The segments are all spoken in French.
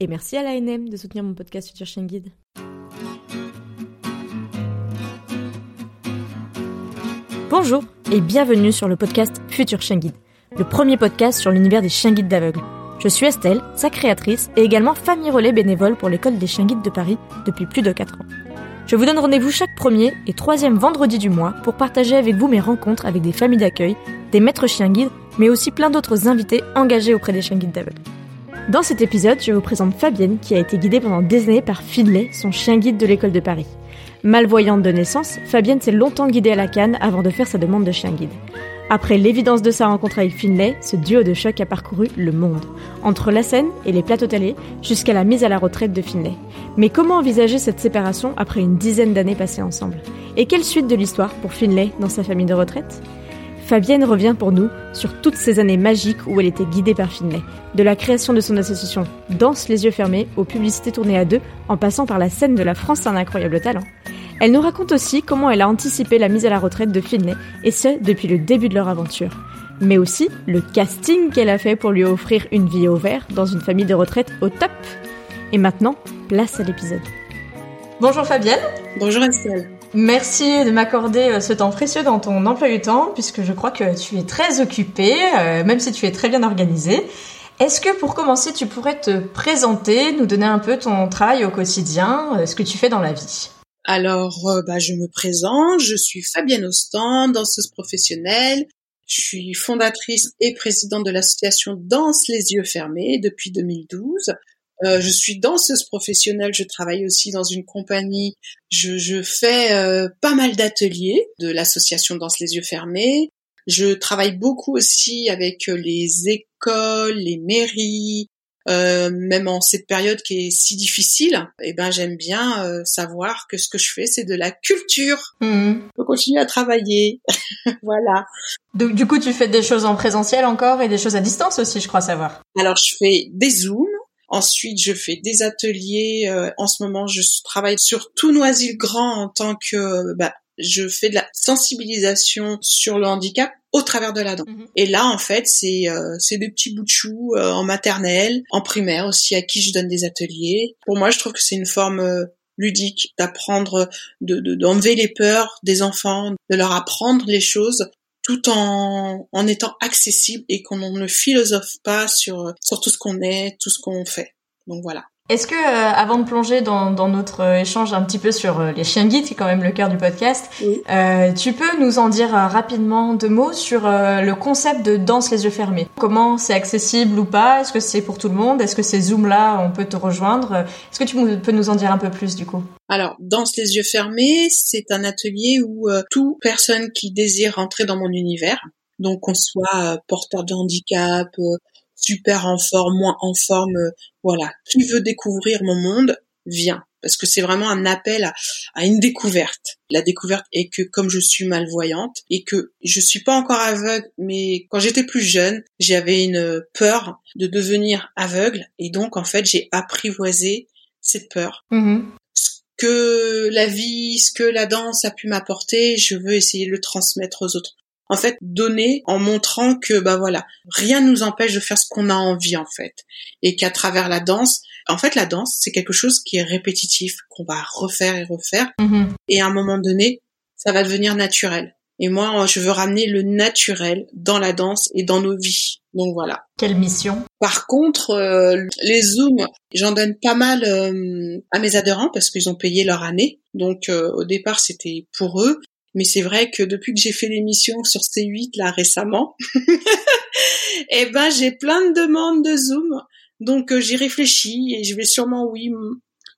Et merci à l'ANM de soutenir mon podcast Future Chien Guide. Bonjour et bienvenue sur le podcast Future Chien Guide, le premier podcast sur l'univers des chiens guides d'aveugles. Je suis Estelle, sa créatrice et également famille relais bénévole pour l'école des chiens guides de Paris depuis plus de 4 ans. Je vous donne rendez-vous chaque premier et troisième vendredi du mois pour partager avec vous mes rencontres avec des familles d'accueil, des maîtres chiens guides, mais aussi plein d'autres invités engagés auprès des chiens guides d'aveugles. Dans cet épisode, je vous présente Fabienne qui a été guidée pendant des années par Finlay, son chien guide de l'école de Paris. Malvoyante de naissance, Fabienne s'est longtemps guidée à la canne avant de faire sa demande de chien guide. Après l'évidence de sa rencontre avec Finlay, ce duo de choc a parcouru le monde, entre la scène et les plateaux télé, jusqu'à la mise à la retraite de Finlay. Mais comment envisager cette séparation après une dizaine d'années passées ensemble? Et quelle suite de l'histoire pour Finlay dans sa famille de retraite? Fabienne revient pour nous sur toutes ces années magiques où elle était guidée par Finlay, de la création de son association Danse les yeux fermés aux publicités tournées à deux, en passant par la scène de la France un incroyable talent. Elle nous raconte aussi comment elle a anticipé la mise à la retraite de Finlay, et ce depuis le début de leur aventure. Mais aussi le casting qu'elle a fait pour lui offrir une vie au vert dans une famille de retraite au top. Et maintenant, place à l'épisode. Bonjour Fabienne. Bonjour Estelle. Merci de m'accorder euh, ce temps précieux dans ton emploi du temps, puisque je crois que tu es très occupée, euh, même si tu es très bien organisée. Est-ce que pour commencer, tu pourrais te présenter, nous donner un peu ton travail au quotidien, euh, ce que tu fais dans la vie? Alors, bah, je me présente, je suis Fabienne Ostan, danseuse professionnelle. Je suis fondatrice et présidente de l'association Danse les yeux fermés depuis 2012. Euh, je suis danseuse professionnelle, je travaille aussi dans une compagnie, je, je fais euh, pas mal d'ateliers de l'association Danse les yeux fermés. Je travaille beaucoup aussi avec euh, les écoles, les mairies, euh, même en cette période qui est si difficile. Eh ben j'aime bien savoir que ce que je fais c'est de la culture. Mmh. Je continue à travailler, voilà. Donc du coup tu fais des choses en présentiel encore et des choses à distance aussi, je crois savoir. Alors je fais des zooms Ensuite, je fais des ateliers. Euh, en ce moment, je travaille sur tout Noisy-le-Grand en tant que bah, je fais de la sensibilisation sur le handicap au travers de la danse. Mhm. Et là, en fait, c'est euh, c'est des petits bouts de choux euh, en maternelle, en primaire aussi, à qui je donne des ateliers. Pour moi, je trouve que c'est une forme ludique d'apprendre, de d'enlever les peurs des enfants, de leur apprendre les choses tout en, en étant accessible et qu'on ne philosophe pas sur, sur tout ce qu'on est, tout ce qu'on fait. Donc voilà. Est-ce que, euh, avant de plonger dans, dans, notre euh, échange un petit peu sur euh, les chiens guides, qui est quand même le cœur du podcast, euh, tu peux nous en dire rapidement deux mots sur le concept de danse les yeux fermés? Comment c'est accessible ou pas? Est-ce que c'est pour tout le monde? Est-ce que ces zooms-là, on peut te rejoindre? Est-ce que tu peux nous en dire un peu plus du coup? Alors, Danse les yeux fermés, c'est un atelier où toute personne qui désire entrer dans mon univers, donc qu'on soit porteur de handicap, super en forme, moins en forme, euh, voilà. Qui veut découvrir mon monde, vient. Parce que c'est vraiment un appel à, une découverte. La découverte est que comme je suis malvoyante et que je suis pas encore aveugle, mais quand j'étais plus jeune, j'avais une peur de devenir aveugle et donc en fait j'ai apprivoisé cette peur. Ce que la vie, ce que la danse a pu m'apporter, je veux essayer de le transmettre aux autres en fait donner en montrant que bah voilà rien ne nous empêche de faire ce qu'on a envie en fait. Et qu'à travers la danse en fait la danse c'est quelque chose qui est répétitif qu'on va refaire et refaire. Mm-hmm. et à un moment donné ça va devenir naturel. Et moi je veux ramener le naturel dans la danse et dans nos vies. Donc voilà. Quelle mission? Par contre euh, les zooms j'en donne pas mal euh, à mes adhérents parce qu'ils ont payé leur année. Donc euh, au départ c'était pour eux mais c'est vrai que depuis que j'ai fait l'émission sur C8 là récemment, eh ben j'ai plein de demandes de Zoom. Donc euh, j'y réfléchis et je vais sûrement oui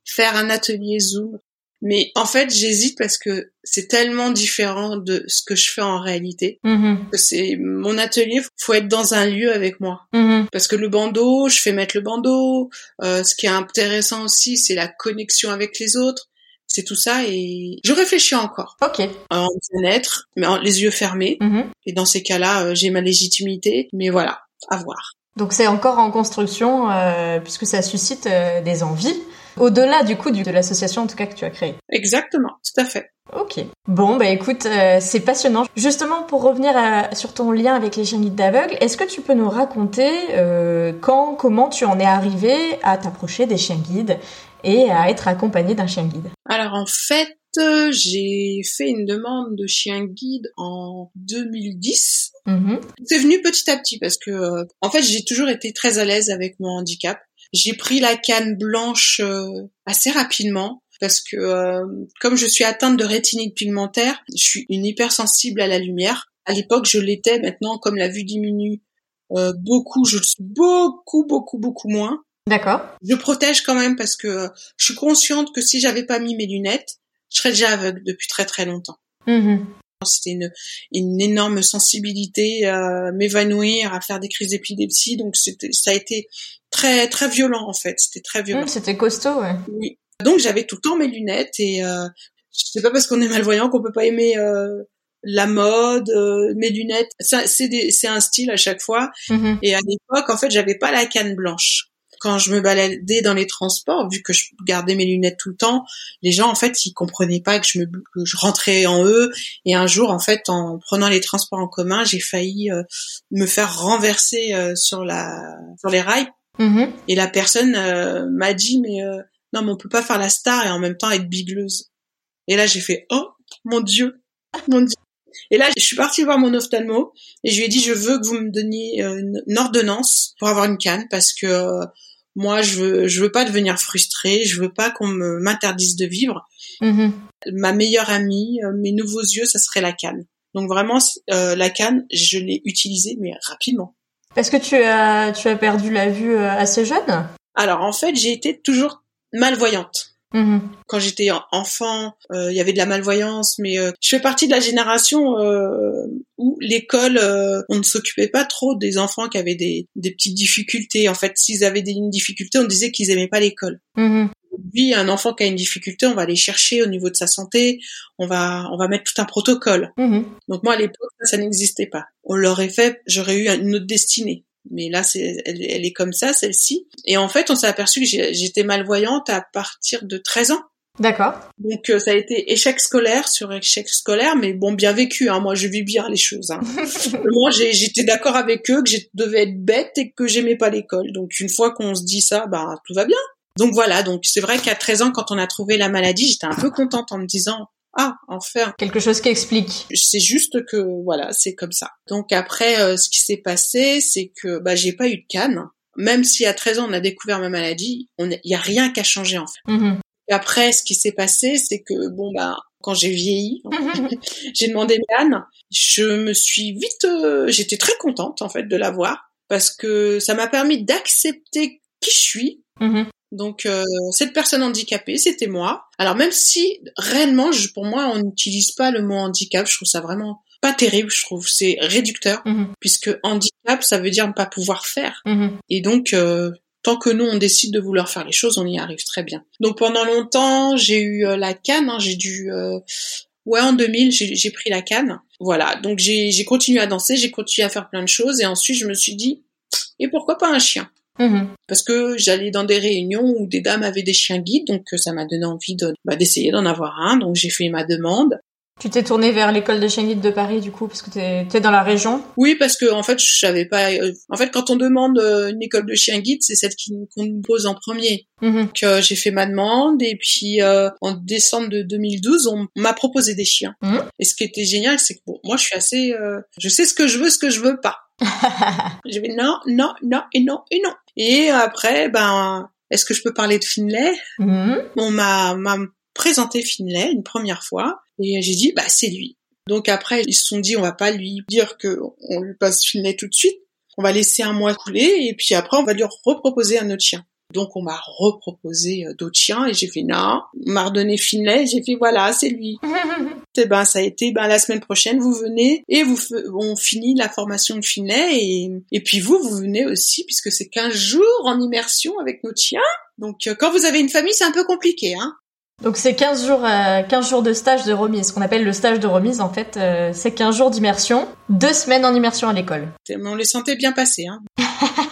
faire un atelier Zoom Mais en fait, j'hésite parce que c'est tellement différent de ce que je fais en réalité. Mhm. Que c'est mon atelier, faut être dans un lieu avec moi. Mhm. Parce que le bandeau, je fais mettre le bandeau. Euh, ce qui est intéressant aussi, c'est la connexion avec les autres. C'est tout ça et je réfléchis encore Ok. en bien-être, mais en les yeux fermés. Mhm. Et dans ces cas-là, euh, j'ai ma légitimité. Mais voilà, à voir. Donc c'est encore en construction euh, puisque ça suscite euh, des envies. Au-delà du coup du- de l'association en tout cas que tu as créée. Exactement, tout à fait. Ok. Bon, bah écoute, euh, c'est passionnant. Justement, pour revenir à- sur ton lien avec les chiens guides d'aveugles, est-ce que tu peux nous raconter euh, quand, comment tu en es arrivé à t'approcher des chiens guides et à être accompagné d'un chien guide Alors en fait, j'ai fait une demande de chien guide en 2010. Mhm. C'est venu petit à petit parce que euh, en fait, j'ai toujours été très à l'aise avec mon handicap. J'ai pris la canne blanche euh, assez rapidement parce que euh, comme je suis atteinte de rétinite pigmentaire, je suis une hypersensible à la lumière. À l'époque, je l'étais. Maintenant, comme la vue diminue euh, beaucoup, je le suis beaucoup, beaucoup, beaucoup moins. D'accord. Je protège quand même parce que euh, je suis consciente que si j'avais pas mis mes lunettes, je serais déjà aveugle depuis très très longtemps. Mhm. C'était une, une énorme sensibilité à m'évanouir, à faire des crises d'épilepsie, donc c'était ça a été très très violent en fait. C'était très violent. Mhm, C'était costaud, ouais. Oui. Donc j'avais tout le temps mes lunettes et euh, c'est pas parce qu'on est malvoyant qu'on peut pas aimer euh, la mode, euh, mes lunettes. Ça, c'est des- c'est un style à chaque fois. Mhm. Et à l'époque, en fait, j'avais pas la canne blanche. Quand je me baladais dans les transports, vu que je gardais mes lunettes tout le temps, les gens, en fait, ils comprenaient pas que je me, que je rentrais en eux. Et un jour, en fait, en prenant les transports en commun, j'ai failli euh, me faire renverser euh, sur la, sur les rails. Mhm. Et la personne euh, m'a dit, mais non, mais on peut pas faire la star et en même temps être bigleuse. Et là, j'ai fait, oh, mon Dieu, mon Dieu. Et là, je suis partie voir mon ophtalmo et je lui ai dit, je veux que vous me donniez une, ordonnance pour avoir une canne parce que moi, je veux, je veux pas devenir frustrée, je veux pas qu'on m'interdise de vivre. Mhm. Ma meilleure amie, euh, mes nouveaux yeux, ça serait la canne. Donc vraiment, euh, la canne, je l'ai utilisée, mais rapidement. Est-ce que tu as, tu as perdu la vue euh, assez jeune? Alors en fait, j'ai été toujours malvoyante. Mhm. quand j'étais en- enfant, euh, il y avait de la malvoyance, mais euh, je fais partie de la génération euh, où l'école, euh, on ne s'occupait pas trop des enfants qui avaient des, des petites difficultés. En fait, s'ils avaient des, une difficulté, on disait qu'ils aimaient pas l'école. Lui, un enfant qui a une difficulté, on va aller chercher au niveau de sa santé, on va, on va mettre tout un protocole. Mhm. Donc moi, à l'époque, ça, ça n'existait pas. On l'aurait fait, j'aurais eu une autre destinée. Mais là, c'est, elle, elle est comme ça, celle-ci. Et en fait, on s'est aperçu que j'étais malvoyante à partir de 13 ans. D'accord. Donc euh, ça a été échec scolaire sur échec scolaire, mais bon, bien vécu. Hein. Moi, je vis bien les choses. Hein. Moi, j'ai- j'étais d'accord avec eux que je devais être bête et que j'aimais pas l'école. Donc une fois qu'on se dit ça, bah tout va bien. Donc voilà. Donc c'est vrai qu'à 13 ans, quand on a trouvé la maladie, j'étais un peu contente en me disant ah enfin Quelque chose qui explique. c'est juste que voilà, c'est comme ça. Donc après, euh, ce qui s'est passé, c'est que bah j'ai pas eu de canne. Même si à 13 ans on a découvert ma maladie, il y a rien qu'à changer en fait. Mhm. Et après, ce qui s'est passé, c'est que bon bah quand j'ai vieilli, Mhm. j'ai demandé une canne. Je me suis vite, euh, j'étais très contente en fait de l'avoir parce que ça m'a permis d'accepter qui je suis. Mhm. Donc euh, cette personne handicapée, c'était moi. Alors même si réellement, je, pour moi, on n'utilise pas le mot handicap, je trouve ça vraiment pas terrible. Je trouve c'est réducteur Mhm. puisque handicap, ça veut dire ne pas pouvoir faire. Mhm. Et donc, euh, tant que nous, on décide de vouloir faire les choses, on y arrive très bien. Donc pendant longtemps, j'ai eu euh, la canne, hein, j'ai dû... euh, Ouais, en 2000, j'ai j'ai pris la canne. Voilà, donc j'ai j'ai continué à danser, j'ai continué à faire plein de choses, et ensuite je me suis dit, et pourquoi pas un chien? Mhm. Parce que j'allais dans des réunions où des dames avaient des chiens guides, donc euh, ça m'a donné envie de bah, d'essayer d'en avoir un, donc j'ai fait ma demande. Tu t'es tourné vers l'école des chiens guides de Paris du coup parce que t'es es dans la région? Oui, parce que en fait, je savais pas. euh, en fait, quand on demande euh, une école de chien guide, c'est celle qui- qu'on nous pose en premier. Mhm. Donc euh, j'ai fait ma demande et puis euh, en décembre de 2012, on m'a proposé des chiens. Mhm. Et ce qui était génial, c'est que bon, moi je suis assez, euh, je sais ce que je veux, ce que je veux pas. J'ai dit non, non, non et non et non. Et après, ben, est-ce que je peux parler de Finlay? Mhm. On m'a m'a présenté Finlay une première fois et j'ai dit bah c'est lui. Donc après ils se sont dit on va pas lui dire que on lui passe Finlay tout de suite. On va laisser un mois couler et puis après on va lui reproposer un autre chien. Donc on m'a reproposé euh, d'autres chiens et j'ai fait non. On m'a redonné Finlay, j'ai fait voilà, c'est lui. et ben ça a été ben la semaine prochaine vous venez et vous on finit la formation de Finlay et et puis vous vous venez aussi puisque c'est 15 jours en immersion avec notre chien. Donc euh, quand vous avez une famille, c'est un peu compliqué hein. Donc c'est 15 jours, 15 euh, jours de stage de remise. Ce qu'on appelle le stage de remise, en fait, c'est 15 jours d'immersion, deux semaines en immersion à l'école. On les sentait bien passer. Hein.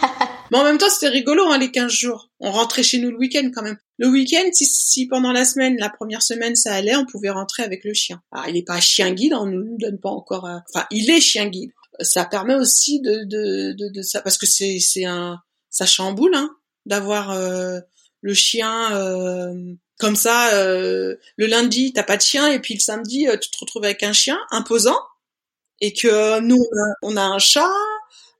Mais en même temps, c'était rigolo, hein, les 15 jours. On rentrait chez nous le week-end quand même. Le week-end, si, si, pendant la semaine, la première semaine, ça allait, on pouvait rentrer avec le chien. Ah, il est pas chien guide, on ne nous donne pas encore... Euh, enfin, il est chien guide. Ça permet aussi de, de, de, de ça, parce que c'est, un... Ça chamboule, hein, d'avoir euh, le chien... Euh, comme ça, euh, le lundi, t'as pas de chien, et puis le samedi, tu te retrouves avec un chien imposant, et que nous, on a un chat,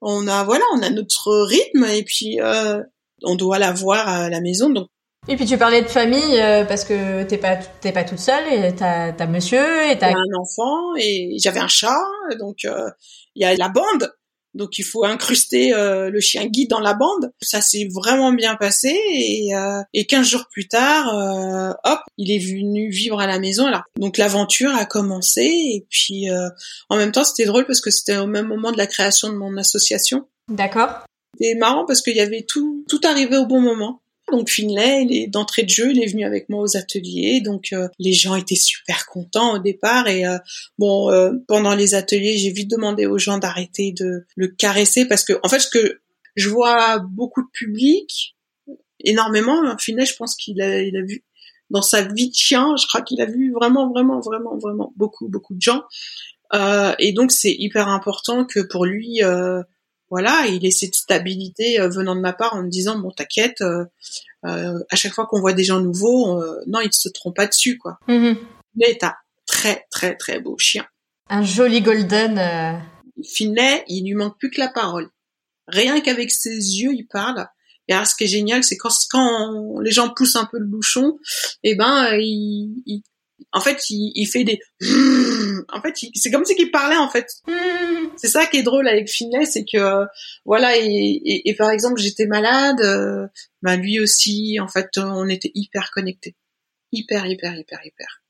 on a voilà, on a notre rythme et puis euh, on doit l'avoir à la maison. Donc et puis tu parlais de famille euh, parce que t'es pas t'es pas toute seule et t'as as monsieur et t'as un enfant et j'avais un chat donc euh, il y a la bande donc il faut incruster euh, le chien guide dans la bande. Ça s'est vraiment bien passé et, euh, et 15 jours plus tard, euh, hop, il est venu vivre à la maison. Donc l'aventure a commencé et puis euh, en même temps c'était drôle parce que c'était au même moment de la création de mon association. D'accord. C'était marrant parce qu'il y avait tout tout arrivé au bon moment. Donc Finlay, d'entrée de jeu, il est venu avec moi aux ateliers, donc euh, les gens étaient super contents au départ. Et euh, bon euh, pendant les ateliers j'ai vite demandé aux gens d'arrêter de le caresser parce que en fait ce que je vois beaucoup de public énormément Finlay je pense qu'il a il a vu dans sa vie de chien je crois qu'il a vu vraiment vraiment vraiment vraiment beaucoup beaucoup de gens. Et donc c'est hyper important que pour lui voilà, il ait cette stabilité euh, venant de ma part en me disant bon t'inquiète, euh, euh, à chaque fois qu'on voit des gens nouveaux, non ils se trompent pas dessus quoi. Mm Mais t'as très très très beau chien. Un joli golden. Finlay, il lui manque plus que la parole. Rien qu'avec ses yeux, il parle. Et alors, ce qui est génial, c'est quand, quand les gens poussent un peu le bouchon, et eh ben, il, il, en fait, il, fait des. En fait, c'est comme si qu'il parlait en fait. C'est ça qui est drôle avec Finlay, c'est que voilà et, par exemple j'étais malade, euh, bah lui aussi. En fait, on était hyper connectés, hyper hyper hyper hyper.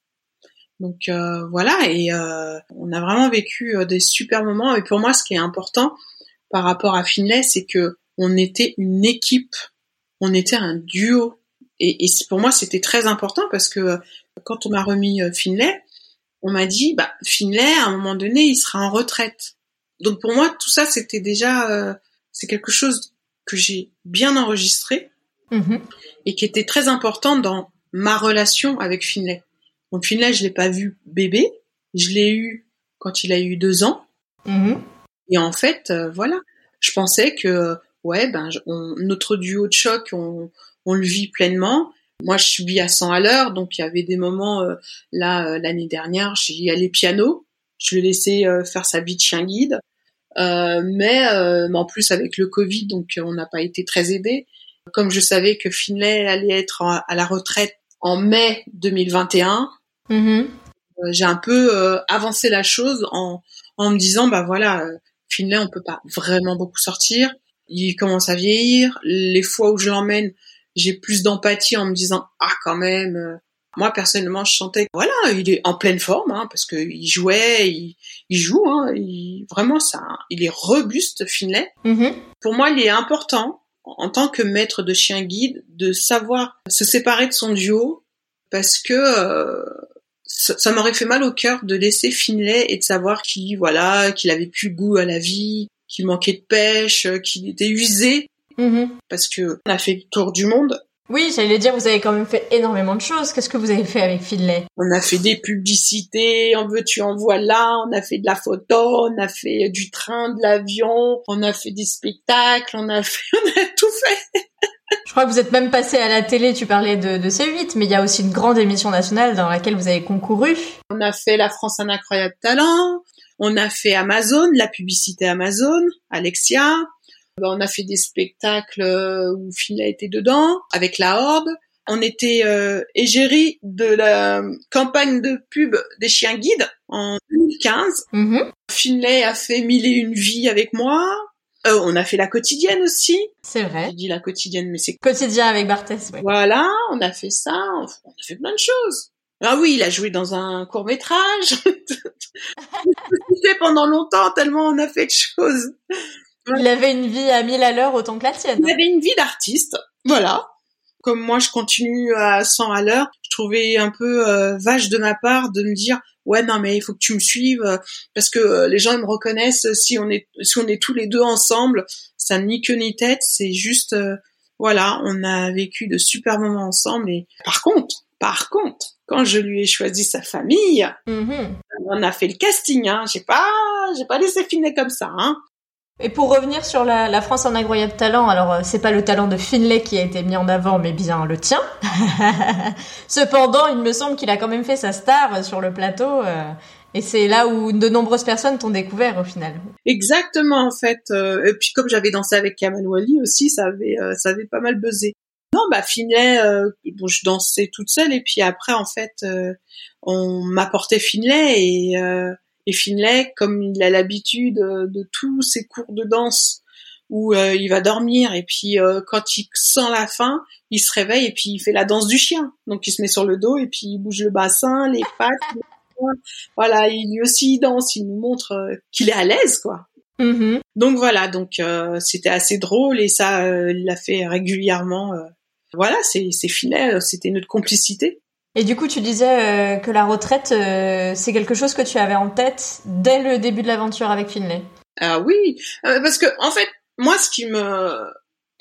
Donc euh, voilà et euh, on a vraiment vécu des super moments. Et pour moi, ce qui est important par rapport à Finlay, c'est que on était une équipe, on était un duo. Et, et pour moi, c'était très important parce que quand on m'a remis euh, Finlay, on m'a dit, bah, Finlay, à un moment donné, il sera en retraite. Donc pour moi, tout ça, c'était déjà, euh, c'est quelque chose que j'ai bien enregistré mm-hmm. et qui était très important dans ma relation avec Finlay. Donc Finlay, je l'ai pas vu bébé, je l'ai eu quand il a eu deux ans. Mm-hmm. Et en fait, euh, voilà, je pensais que ouais, ben notre duo de choc, on, on le vit pleinement moi, je suis à 100 à l'heure, donc il y avait des moments euh, là euh, l'année dernière, j'y allais piano, je le laissais euh, faire sa vie de chien guide, mais, en plus avec le Covid, donc on n'a pas été très aidés. Comme je savais que Finlay allait être à la retraite en mai 2021, mm-hmm. j'ai un peu avancé la chose en, en me disant bah voilà, Finlay on peut pas vraiment beaucoup sortir, il commence à vieillir, les fois où je l'emmène j'ai plus d'empathie en me disant ah quand même euh, moi personnellement je sentais voilà il est en pleine forme hein, parce que il jouait il, il joue hein, il, vraiment ça il est robuste Finlay mm-hmm. pour moi il est important en tant que maître de chien guide de savoir se séparer de son duo parce que euh, ça, ça m'aurait fait mal au cœur de laisser Finlay et de savoir qu'il voilà qu'il avait plus goût à la vie qu'il manquait de pêche qu'il était usé Mhm. Parce que on a fait le tour du monde. Oui, j'allais dire, vous avez quand même fait énormément de choses. Qu'est-ce que vous avez fait avec Finlay? On a fait des publicités, en veux-tu, en voilà, on a fait de la photo, on a fait du train, de l'avion, on a fait des spectacles, on a fait, on a tout fait. Je crois que vous êtes même passé à la télé, tu parlais de, de C8, mais il y a aussi une grande émission nationale dans laquelle vous avez concouru. On a fait La France un incroyable talent, on a fait Amazon, la publicité Amazon, Alexia, on a fait des spectacles euh, où Finlay était dedans, avec la Horde. On était euh, égérie de la campagne de pub des chiens guides en 2015. Mm-hmm. Finlay a fait mille et une vies avec moi. Euh, on a fait la quotidienne aussi. C'est vrai. J'ai dit la quotidienne, mais c'est Quotidien avec Barthès. Ouais. voilà. On a fait ça. On a fait plein de choses. Ah oui, il a joué dans un court métrage. fait pendant longtemps tellement on a fait de choses. Il avait une vie à mille à l'heure autant que la tienne. Il avait une vie d'artiste. Voilà. Comme moi, je continue à 100 à l'heure. Je trouvais un peu euh, vache de ma part de me dire ouais non mais il faut que tu me suives euh, parce que euh, les gens ils me reconnaissent si on est si on est tous les deux ensemble ça ni queue ni tête c'est juste euh, voilà on a vécu de super moments ensemble et par contre par contre quand je lui ai choisi sa famille Mhm. on a fait le casting hein j'ai pas j'ai pas laissé finir comme ça hein Et pour revenir sur la, la France en incroyable talent, alors euh, c'est pas le talent de Finlay qui a été mis en avant, mais bien le tien. Cependant, il me semble qu'il a quand même fait sa star sur le plateau, euh, et c'est là où de nombreuses personnes t'ont découvert au final. Exactement en fait. Euh, et puis comme j'avais dansé avec Kamal Wally aussi, ça avait euh, ça avait pas mal buzzé. Non, bah Finlay, euh, bon, je dansais toute seule et puis après en fait, euh, on m'apportait Finlay et euh, et Finlay, comme il a l'habitude euh, de tous ses cours de danse où euh, il va dormir et puis euh, quand il sent la faim, il se réveille et puis il fait la danse du chien. Donc il se met sur le dos et puis il bouge le bassin, les pattes. Voilà, il lui aussi il danse, il nous montre euh, qu'il est à l'aise quoi. Mhm. Donc voilà, donc c'était assez drôle et ça, il l'a fait régulièrement. Voilà, c'est c'est filet, c'était notre complicité. Et du coup, tu disais euh, que la retraite, euh, c'est quelque chose que tu avais en tête dès le début de l'aventure avec Finlay. Ah oui, euh, parce que en fait, moi, ce qui me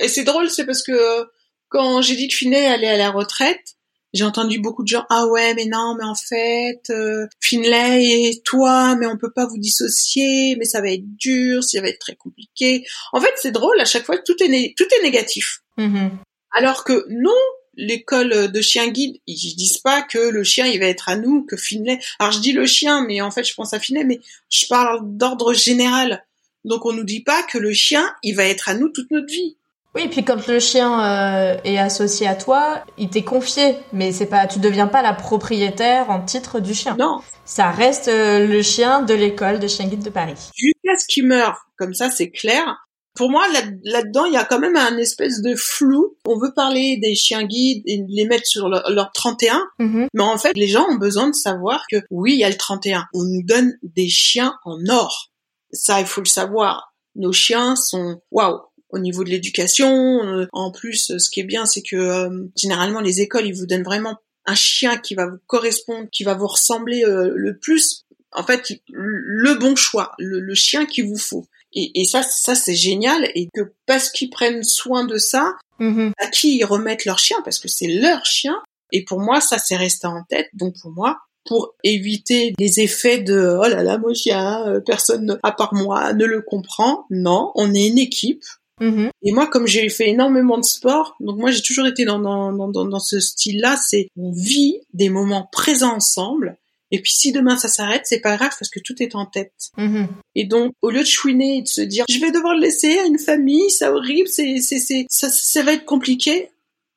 et c'est drôle, c'est parce que quand j'ai dit que Finlay allait à la retraite, j'ai entendu beaucoup de gens ah ouais mais non mais en fait euh, Finlay et toi mais on peut pas vous dissocier mais ça va être dur ça va être très compliqué en fait c'est drôle à chaque fois tout est né- tout est négatif Mhm. Alors que non, l'école de chien guide, ils disent pas que le chien il va être à nous, que Finlay. Alors je dis le chien, mais en fait je pense à Finlay, mais je parle d'ordre général. Donc on nous dit pas que le chien il va être à nous toute notre vie. Oui, et puis quand le chien euh, est associé à toi, il t'est confié, mais c'est pas, tu deviens pas la propriétaire en titre du chien. Non, Ça reste euh, le chien de l'école de chien guide de Paris. jusqu'à ce qu'il meure. Comme ça c'est clair. Pour moi là- là-dedans il y a quand même un espèce de flou. On veut parler des chiens guides et les mettre sur leur, leur 31, Mhm. Mais en fait, les gens ont besoin de savoir que oui, il y a le 31. On nous donne des chiens en or. Ça, il faut le savoir. Nos chiens sont waouh au niveau de l'éducation. euh, En plus, ce qui est bien, c'est que euh, généralement les écoles, ils vous donnent vraiment un chien qui va vous correspondre, qui va vous ressembler euh, le plus. En fait, le bon choix, le, le chien qu'il vous faut. Et, et ça, ça c'est génial. Et que parce qu'ils prennent soin de ça, Mhm. à qui ils remettent leur chien parce que c'est leur chien. Et pour moi, ça c'est resté en tête. Donc pour moi, pour éviter les effets de oh là là, mon chien, euh, personne à part moi ne le comprend. Non, on est une équipe. Mhm. Et moi, comme j'ai fait énormément de sport, donc moi j'ai toujours été dans dans dans, dans ce style-là. C'est on vit des moments présents ensemble. Et puis si demain ça s'arrête, c'est pas grave parce que tout est en tête. Mhm. Et donc, au lieu de chouiner et de se dire, je vais devoir le laisser à une famille, c'est horrible, c'est, c'est, c'est, ça, ça va être compliqué.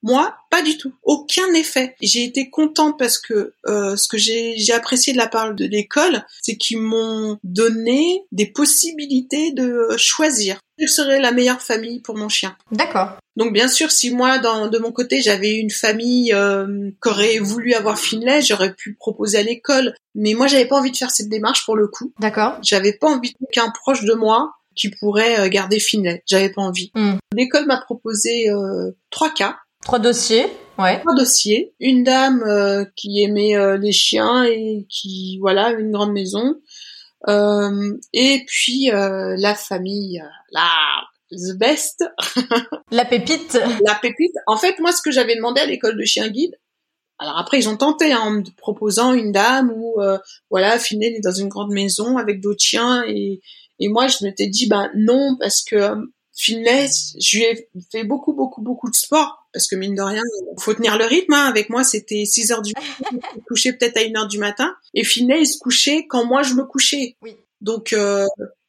Moi, pas du tout. Aucun effet. J'ai été contente parce que euh, ce que j'ai, apprécié de la part de l'école, c'est qu'ils m'ont donné des possibilités de choisir. Quelle serait la meilleure famille pour mon chien D'accord. donc bien sûr, si moi, dans, de mon côté, j'avais une famille euh, qui aurait voulu avoir Finlay, j'aurais pu proposer à l'école. Mais moi, j'avais pas envie de faire cette démarche pour le coup. D'accord. J'avais pas envie qu'un proche de moi qui pourrait euh, garder Finlay. J'avais pas envie. Hmm. L'école m'a proposé euh, trois cas, Trois dossiers. Ouais. trois dossiers. Une dame euh, qui aimait euh, les chiens et qui, voilà, une grande maison. Euh, et puis euh, la famille, la the best, La pépite. la pépite. En fait, moi, ce que j'avais demandé à l'école de chien guide, alors après, ils ont tenté hein, en me proposant une dame où, euh, voilà, Finlay est dans une grande maison avec d'autres chiens et, et moi, je m'étais dit, ben non, parce que euh, Finlay, je lui ai fait beaucoup, beaucoup, beaucoup de sport parce que mine de rien, faut tenir le rythme. Hein. Avec moi, c'était 6 heures du matin, je me couchais peut-être à 1 heure du matin et Finlay, il se couchait quand moi je me couchais. Oui. Donc, euh,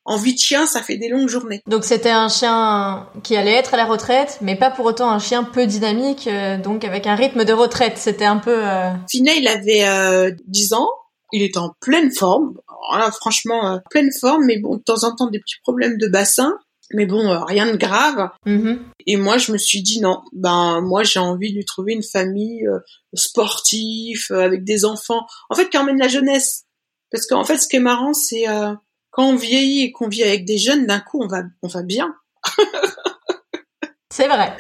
en vie de chien, ça fait des longues journées. Donc c'était un chien qui allait être à la retraite, mais pas pour autant un chien peu dynamique, euh, donc avec un rythme de retraite. C'était un peu. euh, Finet, il avait euh, 10 ans, il était en pleine forme. Alors là, franchement, euh, pleine forme, mais bon, de temps en temps, des petits problèmes de bassin. Mais bon, euh, rien de grave. Mhm. Et moi, je me suis dit non, ben moi j'ai envie de lui trouver une famille euh, sportive euh, avec des enfants. En fait, qui emmène la jeunesse. Parce qu'en fait, ce qui est marrant, c'est euh, quand on vieillit et qu'on vit avec des jeunes, d'un coup, on va on va bien. C'est vrai.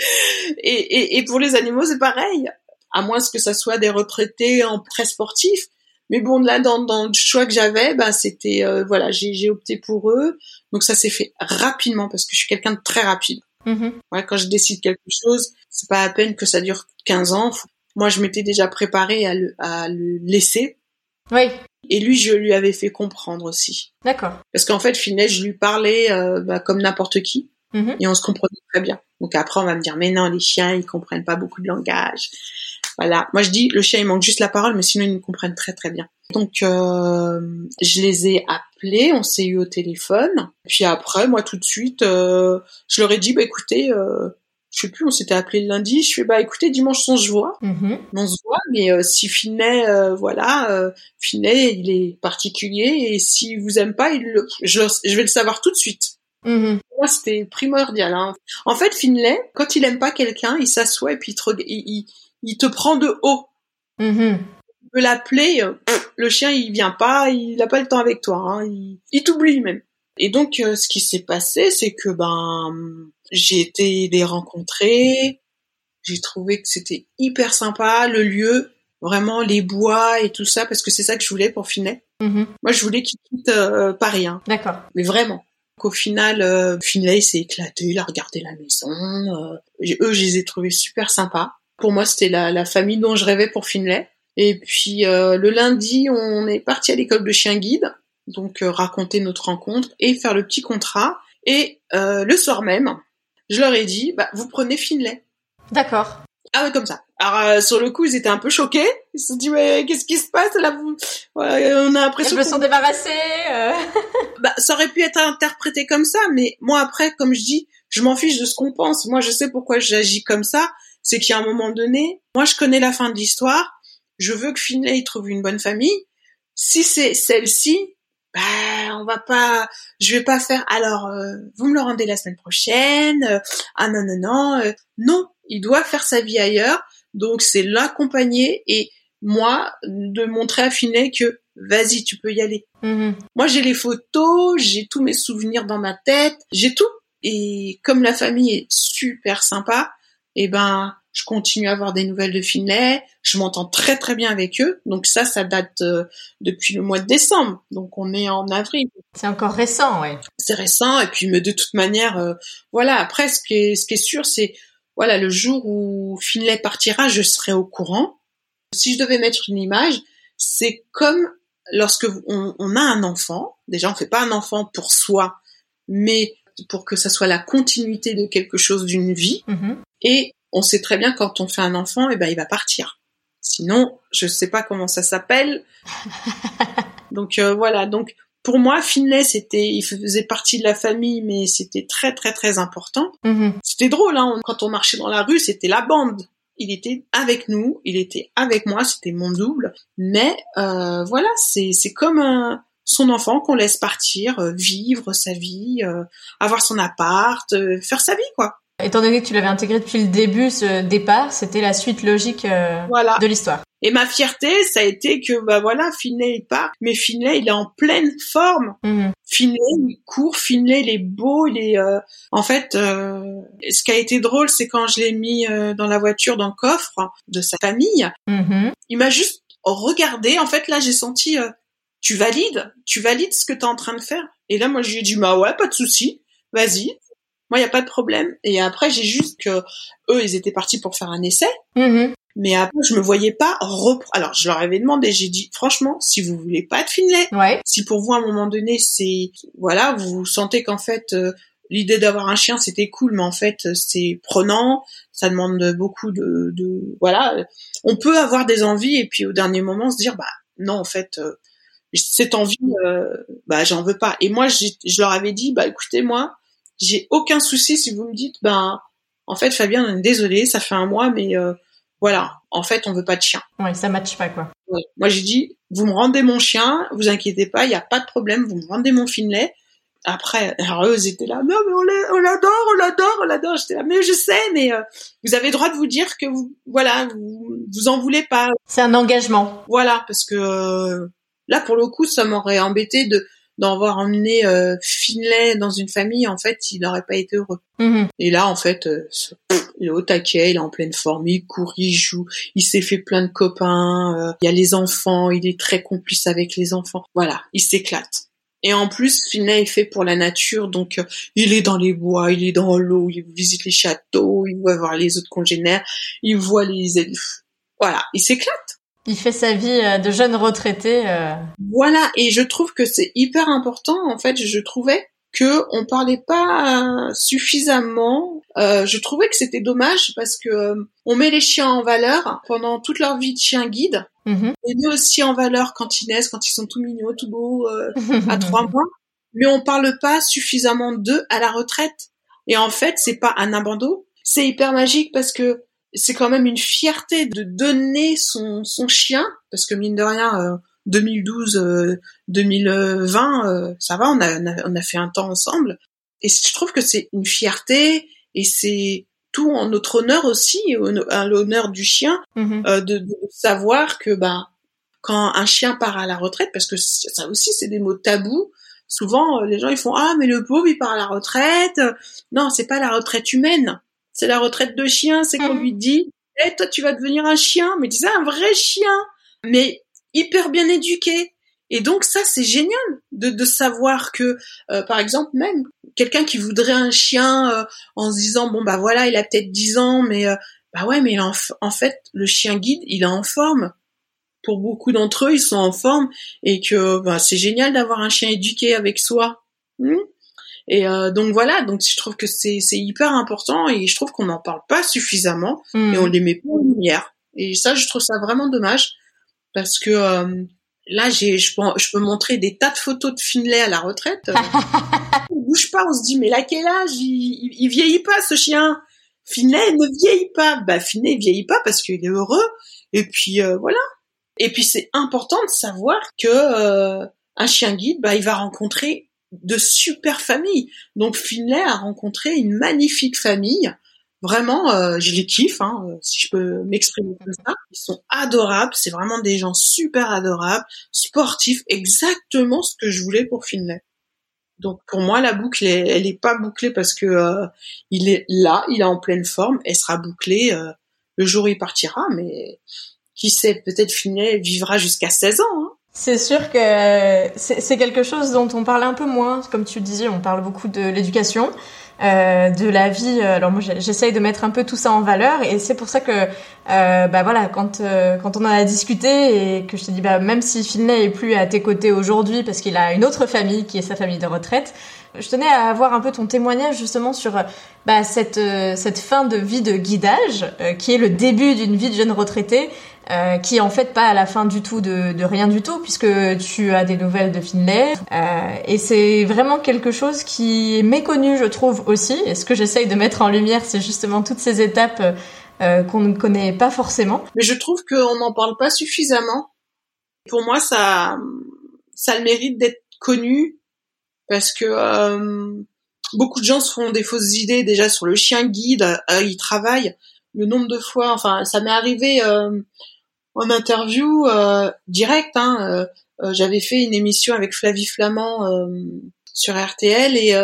Et, et, et pour les animaux, c'est pareil. À moins que ça soit des retraités en très sportifs. Mais bon, là, dans, dans le choix que j'avais, ben c'était euh, voilà, j'ai opté pour eux. Donc ça s'est fait rapidement parce que je suis quelqu'un de très rapide. Mhm. Ouais, quand je décide quelque chose, c'est pas à peine que ça dure 15 ans. Moi, je m'étais déjà préparée à le, à le laisser. Oui, Et lui, je lui avais fait comprendre aussi. d'accord. Parce qu'en fait, Finlay, je lui parlais euh, bah, comme n'importe qui. Mhm. Et on se comprenait très bien. Donc après, on va me dire, mais non, les chiens, ils comprennent pas beaucoup de langage. Voilà. Moi, je dis, le chien, il manque juste la parole, mais sinon, ils nous comprennent très, très bien. Donc, euh, je les ai appelés, on s'est eu au téléphone. Puis après, moi, tout de suite, euh, je leur ai dit, bah écoutez, euh, je sais plus, on s'était appelé le lundi. Je fais, bah écoutez, dimanche, on se voit. Mhm. On se voit, mais euh, si Finet, euh, voilà, euh, Finet, il est particulier, et si vous aime pas, il le, je, je vais le savoir tout de suite. Mhm. Pour moi, c'était primordial. Hein. En fait, Finlay, quand il aime pas quelqu'un, il s'assoit et puis il te, il, il, te prend de haut. Mhm. Tu peux l'appeler, euh, le chien, il vient pas, il a pas le temps avec toi. Hein. Il, il t'oublie même. Et donc, euh, ce qui s'est passé, c'est que ben, j'ai été les rencontrer. J'ai trouvé que c'était hyper sympa, le lieu, vraiment les bois et tout ça, parce que c'est ça que je voulais pour Finet. Mhm. Moi, je voulais qu'il quitte euh, Paris, hein. D'accord. mais vraiment. Qu'au final, euh, Finlay s'est éclaté, il a regardé la maison. euh, j'ai- eux, je les ai trouvés super sympas. Pour moi, c'était la, la famille dont je rêvais pour Finlay. Et puis euh, le lundi, on est parti à l'école de chien guide, donc euh, raconter notre rencontre et faire le petit contrat. Et euh, le soir même, je leur ai dit, bah, vous prenez Finlay. D'accord. Ah ouais, comme ça. Alors euh, sur le coup, ils étaient un peu choqués. Ils se sont dit, mais qu'est-ce qui se passe là vous... Ouais, On a Ils l'impression me qu'on- sont débarrassés. euh. bah, ça aurait pu être interprété comme ça, mais moi après, comme je dis, je m'en fiche de ce qu'on pense. Moi, je sais pourquoi j'agis comme ça. C'est qu'à un moment donné, moi, je connais la fin de l'histoire. Je veux que Finlay trouve une bonne famille. Si c'est celle-ci, bah, on va pas, je vais pas faire. Alors, euh, vous me le rendez la semaine prochaine. euh, ah non non non, euh, non. Il doit faire sa vie ailleurs. Donc, c'est l'accompagner et moi de montrer à Finlay que vas-y, tu peux y aller. Mhm. Moi, j'ai les photos, j'ai tous mes souvenirs dans ma tête, j'ai tout. Et comme la famille est super sympa, eh ben, je continue à avoir des nouvelles de Finlay. Je m'entends très très bien avec eux. Donc ça, ça date euh, depuis le mois de décembre. Donc on est en avril. C'est encore récent, ouais. C'est récent. Et puis, mais de toute manière, euh, voilà. Après, ce qui est, ce qui est sûr, c'est voilà, le jour où Finlay partira, je serai au courant. Si je devais mettre une image, c'est comme lorsque on, on a un enfant. Déjà, on fait pas un enfant pour soi, mais pour que ça soit la continuité de quelque chose d'une vie. Mhm. Et on sait très bien quand on fait un enfant, eh ben il va partir. Sinon, je sais pas comment ça s'appelle. donc euh, voilà. Donc pour moi, Finlay, c'était, il faisait partie de la famille, mais c'était très très très important. Mhm. C'était drôle, hein. Quand on marchait dans la rue, c'était la bande. Il était avec nous, il était avec moi, c'était mon double. Mais euh, voilà, c'est c'est comme un- son enfant qu'on laisse partir, euh, vivre sa vie, euh, avoir son appart, euh, faire sa vie, quoi. Étant donné que tu l'avais intégré depuis le début, ce départ, c'était la suite logique euh, Voilà. de l'histoire. Et ma fierté, ça a été que bah voilà, Finlay il part, mais Finlay il est en pleine forme. Mhm. Finlay il court, Finlay il est beau, il est. euh, En fait, euh, ce qui a été drôle, c'est quand je l'ai mis euh, dans la voiture, dans le coffre de sa famille, Mhm. il m'a juste regardé. En fait, là, j'ai senti, euh, tu valides, tu valides ce que tu es en train de faire. Et là, moi, je lui ai dit, bah ouais, pas de souci, vas-y. Moi, il y a pas de problème. Et après, j'ai juste que eux, ils étaient partis pour faire un essai. Mhm. Mais après, je me voyais pas reprendre. Alors, je leur avais demandé, j'ai dit, franchement, si vous voulez pas de Finlay, Ouais. si pour vous, à un moment donné, c'est, voilà, vous sentez qu'en fait, euh, l'idée d'avoir un chien, c'était cool, mais en fait, euh, c'est prenant, ça demande beaucoup de, de, voilà. On peut avoir des envies et puis au dernier moment se dire, bah, non, en fait, euh, cette envie, euh, bah, j'en veux pas. Et moi, je leur avais dit, bah, écoutez, moi, j'ai aucun souci si vous me dites, ben, en fait, Fabien, on est désolé, ça fait un mois, mais euh, voilà, en fait, on veut pas de chien. Ouais, ça matche pas, quoi. Ouais. Moi, j'ai dit, vous me rendez mon chien, vous inquiétez pas, il n'y a pas de problème, vous me rendez mon Finlay. après, alors eux, ils étaient là, non, mais on l'adore, on l'adore, on l'adore. J'étais là, mais je sais, mais euh, vous avez le droit de vous dire que vous, voilà, vous, vous en voulez pas. C'est un engagement. Voilà, parce que euh, là, pour le coup, ça m'aurait embêté de d'en avoir emmené euh, Finlay dans une famille. En fait, il n'aurait pas été heureux. Mhm. Et là, en fait, euh, il est au taquet, il est en pleine forme, il court, il joue, il s'est fait plein de copains. il y a les enfants, il est très complice avec les enfants. Voilà, il s'éclate. Et en plus, Finlay est fait pour la nature, donc euh, il est dans les bois, il est dans l'eau, il visite les châteaux, il va voir les autres congénères, il voit les. Voilà, il s'éclate. Il fait sa vie euh, de jeune retraité. Euh. Voilà, et je trouve que c'est hyper important. En fait, je trouvais que on parlait pas suffisamment. Euh, je trouvais que c'était dommage parce que euh, on met les chiens en valeur pendant toute leur vie de chien guide, mm et met aussi en valeur quand ils naissent, quand ils sont tout mignons, tout beaux, euh, à trois mois. Mais on parle pas suffisamment d'eux à la retraite. Et en fait, c'est pas un abandon, c'est hyper magique parce que c'est quand même une fierté de donner son, son chien, parce que mine de rien, 2012, 2020, euh, euh, ça va, on a, on a, fait un temps ensemble. Et je trouve que c'est une fierté et c'est tout en notre honneur aussi, à l'honneur du chien, mhm. euh, de, de, savoir que ben quand un chien part à la retraite, parce que ça aussi c'est des mots tabous. Souvent les gens ils font ah mais le pauvre il part à la retraite. Non c'est pas la retraite humaine, c'est la retraite de chien. C'est qu'on mhm. lui dit eh toi tu vas devenir un chien, mais tu sais un vrai chien. Mais hyper bien éduqué. Et donc ça, c'est génial de, de savoir que, euh, par exemple, même quelqu'un qui voudrait un chien euh, en se disant, bon, bah voilà, il a peut-être 10 ans, mais euh, bah ouais, mais en, en, fait, le chien guide, il est en forme. Pour beaucoup d'entre eux, ils sont en forme et que bah, c'est génial d'avoir un chien éduqué avec soi. Hmm? Et donc voilà, donc je trouve que c'est hyper important et je trouve qu'on n'en parle pas suffisamment hmm. et on les met pas en lumière. Et ça, je trouve ça vraiment dommage parce que euh, là j'ai je peux, je peux montrer des tas de photos de Finlay à la retraite. il bouge pas, on se dit mais là quel âge? Il, il, vieillit pas ce chien. Finlay ne vieillit pas. Bah Finlay il vieillit pas parce qu'il est heureux et puis euh, voilà. Et puis c'est important de savoir que euh, un chien guide bah il va rencontrer de super familles. Donc Finlay a rencontré une magnifique famille Vraiment, euh, je les kiffe, hein, euh, si je peux m'exprimer comme ça. Ils sont adorables, c'est vraiment des gens super adorables, sportifs, exactement ce que je voulais pour Finlay. Donc pour moi, la boucle, elle, est pas bouclée parce que euh, il est là, il est en pleine forme. Elle sera bouclée le jour où il partira, mais qui sait, peut-être Finlay vivra jusqu'à 16 ans. Hein. C'est sûr que c'est quelque chose dont on parle un peu moins. Comme tu disais, on parle beaucoup de l'éducation. Euh, de la vie. Euh, alors moi, j'essaye de mettre un peu tout ça en valeur, et c'est pour ça que, euh, bah voilà, quand euh, quand on en a discuté et que je te dis, bah même si Finlay est plus à tes côtés aujourd'hui parce qu'il a une autre famille qui est sa famille de retraite, je tenais à avoir un peu ton témoignage justement sur bah, cette cette fin de vie de guidage qui est le début d'une vie de jeune retraité euh, qui est en fait pas à la fin du tout de, de, rien du tout puisque tu as des nouvelles de Finlay euh, et c'est vraiment quelque chose qui est méconnu je trouve aussi et ce que j'essaye de mettre en lumière c'est justement toutes ces étapes euh, qu'on ne connaît pas forcément. Mais je trouve qu'on n'en parle pas suffisamment. Pour moi ça ça le mérite d'être connu parce que euh, beaucoup de gens se font des fausses idées déjà sur le chien guide, euh, ils travaillent le nombre de fois, enfin ça m'est arrivé euh, en interview euh, direct. Hein, euh, euh, J'avais fait une émission avec Flavie Flamand sur RTL et,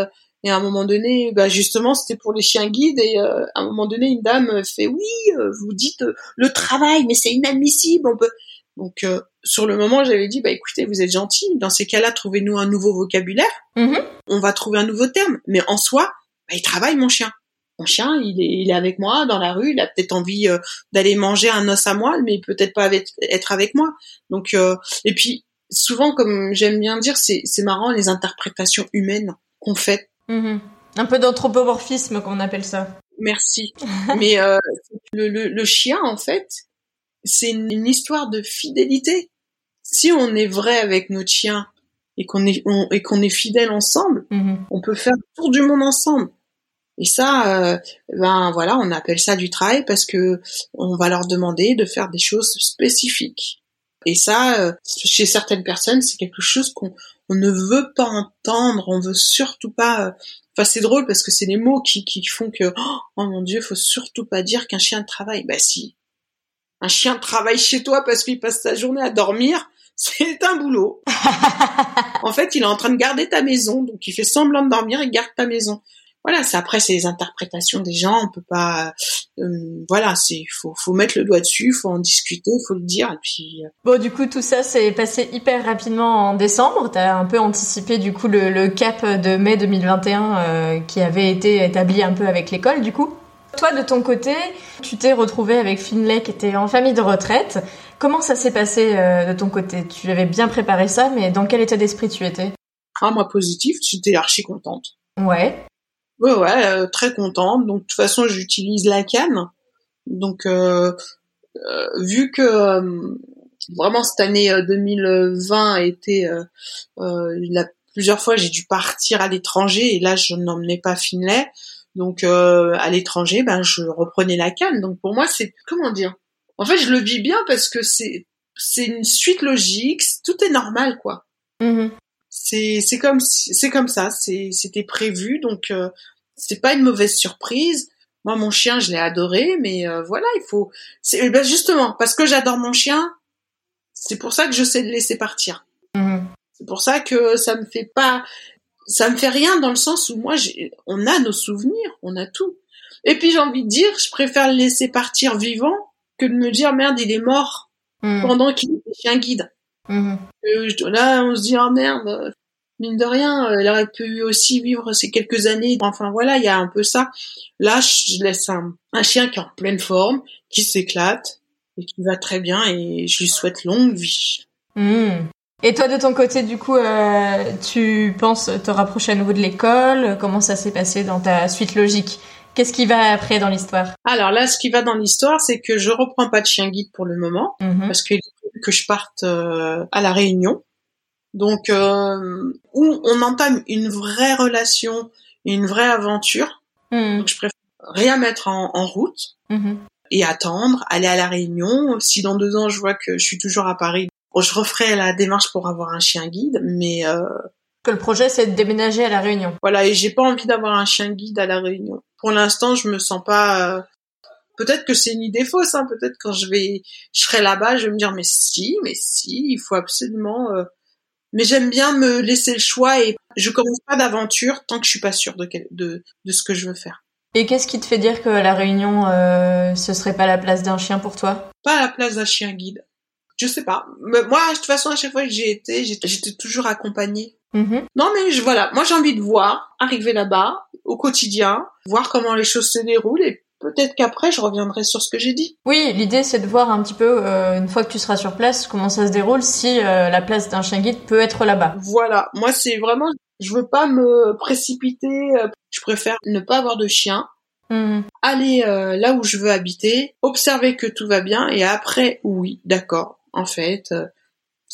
et à un moment donné, bah justement, c'était pour les chiens guides et à un moment donné, une dame fait oui, vous dites le travail, mais c'est inadmissible. On peut donc sur le moment, j'avais dit bah écoutez, vous êtes gentil. Dans ces cas-là, trouvez-nous un nouveau vocabulaire. Mm-hmm. On va trouver un nouveau terme. Mais en soi, bah, il travaille mon chien mon chien, il est, il est avec moi dans la rue, il a peut-être envie euh, d'aller manger un os à moelle, mais peut-être pas être avec moi. Donc, euh, et puis souvent, comme j'aime bien dire, c'est, c'est marrant les interprétations humaines qu'on fait. Mm-hmm. Un peu d'anthropomorphisme qu'on appelle ça. Merci. mais euh, le, le, le, chien, en fait, c'est une, histoire de fidélité. Si on est vrai avec notre chien et qu'on est et qu'on est fidèle ensemble, mm-hmm. on peut faire le tour du monde ensemble. Et ça, euh, ben voilà, on appelle ça du travail parce que on va leur demander de faire des choses spécifiques. Et ça, euh, chez certaines personnes, c'est quelque chose qu'on on ne veut pas entendre, on veut surtout pas. Euh, enfin, c'est drôle parce que c'est les mots qui, qui font que oh mon dieu, faut surtout pas dire qu'un chien travaille. Bah si, un chien travaille chez toi parce qu'il passe sa journée à dormir, c'est un boulot. en fait, il est en train de garder ta maison, donc il fait semblant de dormir et garde ta maison voilà, c'est après c'est les interprétations des gens, on peut pas, euh, voilà, c'est faut faut mettre le doigt dessus, faut en discuter, faut le dire et puis. Euh. Bon, du coup, tout ça s'est passé hyper rapidement en décembre. T'as un peu anticipé du coup le, cap de mai 2021 euh, qui avait été établi un peu avec l'école, du coup? Toi, de ton côté, tu t'es retrouvé avec Finlay qui était en famille de retraite. Comment ça s'est passé de ton côté? Tu avais bien préparé ça, mais dans quel état d'esprit tu étais? Ah, moi positif, j'étais archi contente. Ouais. Ouais, ouais, euh, très contente. Donc de toute façon, j'utilise la canne. Donc euh, euh vu que euh, vraiment cette année 2020 a été la, plusieurs fois j'ai dû partir à l'étranger et là je n'emmenais pas Finlay. Donc à l'étranger, ben je reprenais la canne. Donc pour moi c'est comment dire? En fait, je le vis bien parce que c'est c'est une suite logique, tout est normal quoi. Mmh c'est c'est comme c'est comme ça, c'est c'était prévu donc euh, c'est pas une mauvaise surprise. Moi mon chien, je l'ai adoré mais euh, voilà, il faut c'est eh ben justement parce que j'adore mon chien, c'est pour ça que je sais le laisser partir. Mhm. C'est pour ça que ça me fait pas ça me fait rien dans le sens où moi on a nos souvenirs, on a tout. Et puis j'ai envie de dire, je préfère le laisser partir vivant que de me dire merde, il est mort mhm. pendant qu'il était chien guide. Mmh. là, on se dit, oh merde, mine de rien, elle aurait pu aussi vivre ces quelques années. Enfin voilà, il y a un peu ça. Là, je laisse un, chien qui est en pleine forme, qui s'éclate et qui va très bien et je lui souhaite longue vie. Mmh. Et toi, de ton côté, du coup, euh, tu penses te rapprocher à nouveau de l'école? Comment ça s'est passé dans ta suite logique? Qu'est-ce qui va après dans l'histoire? Alors là, ce qui va dans l'histoire, c'est que je reprends pas de chien guide pour le moment, mmh. parce qu'il que je parte euh, à la Réunion. Donc euh, où on entame une vraie relation, une vraie aventure. Hmm. Donc je préfère rien mettre en, route mhm. et attendre, aller à la Réunion. Si dans deux ans je vois que je suis toujours à Paris, je referai la démarche pour avoir un chien guide, mais euh, que le projet c'est de déménager à la Réunion. Voilà, et j'ai pas envie d'avoir un chien guide à la Réunion. Pour l'instant, je me sens pas Peut-être que c'est une idée fausse, hein. peut-être quand je vais, je serai là-bas, je vais me dire mais si, mais si, il faut absolument. Euh... Mais j'aime bien me laisser le choix et je commence pas d'aventure tant que je suis pas sûre de, de, de ce que je veux faire. Et qu'est-ce qui te fait dire que la Réunion, euh, ce serait pas la place d'un chien pour toi? Pas la place d'un chien guide. Je sais pas. Mais moi, de toute façon, à chaque fois que j'y étais, j'étais toujours accompagnée. Mm-hmm. Non, mais je, voilà, moi j'ai envie de voir, arriver là-bas, au quotidien, voir comment les choses se déroulent et peut-être qu'après je reviendrai sur ce que j'ai dit. Oui, l'idée c'est de voir un petit peu euh, une fois que tu seras sur place comment ça se déroule si euh, la place d'un chien guide peut être là-bas. Voilà, moi c'est vraiment je veux pas me précipiter, euh, je préfère ne pas avoir de chien. Mhm. Aller là où je veux habiter, observer que tout va bien et après oui, d'accord. En fait,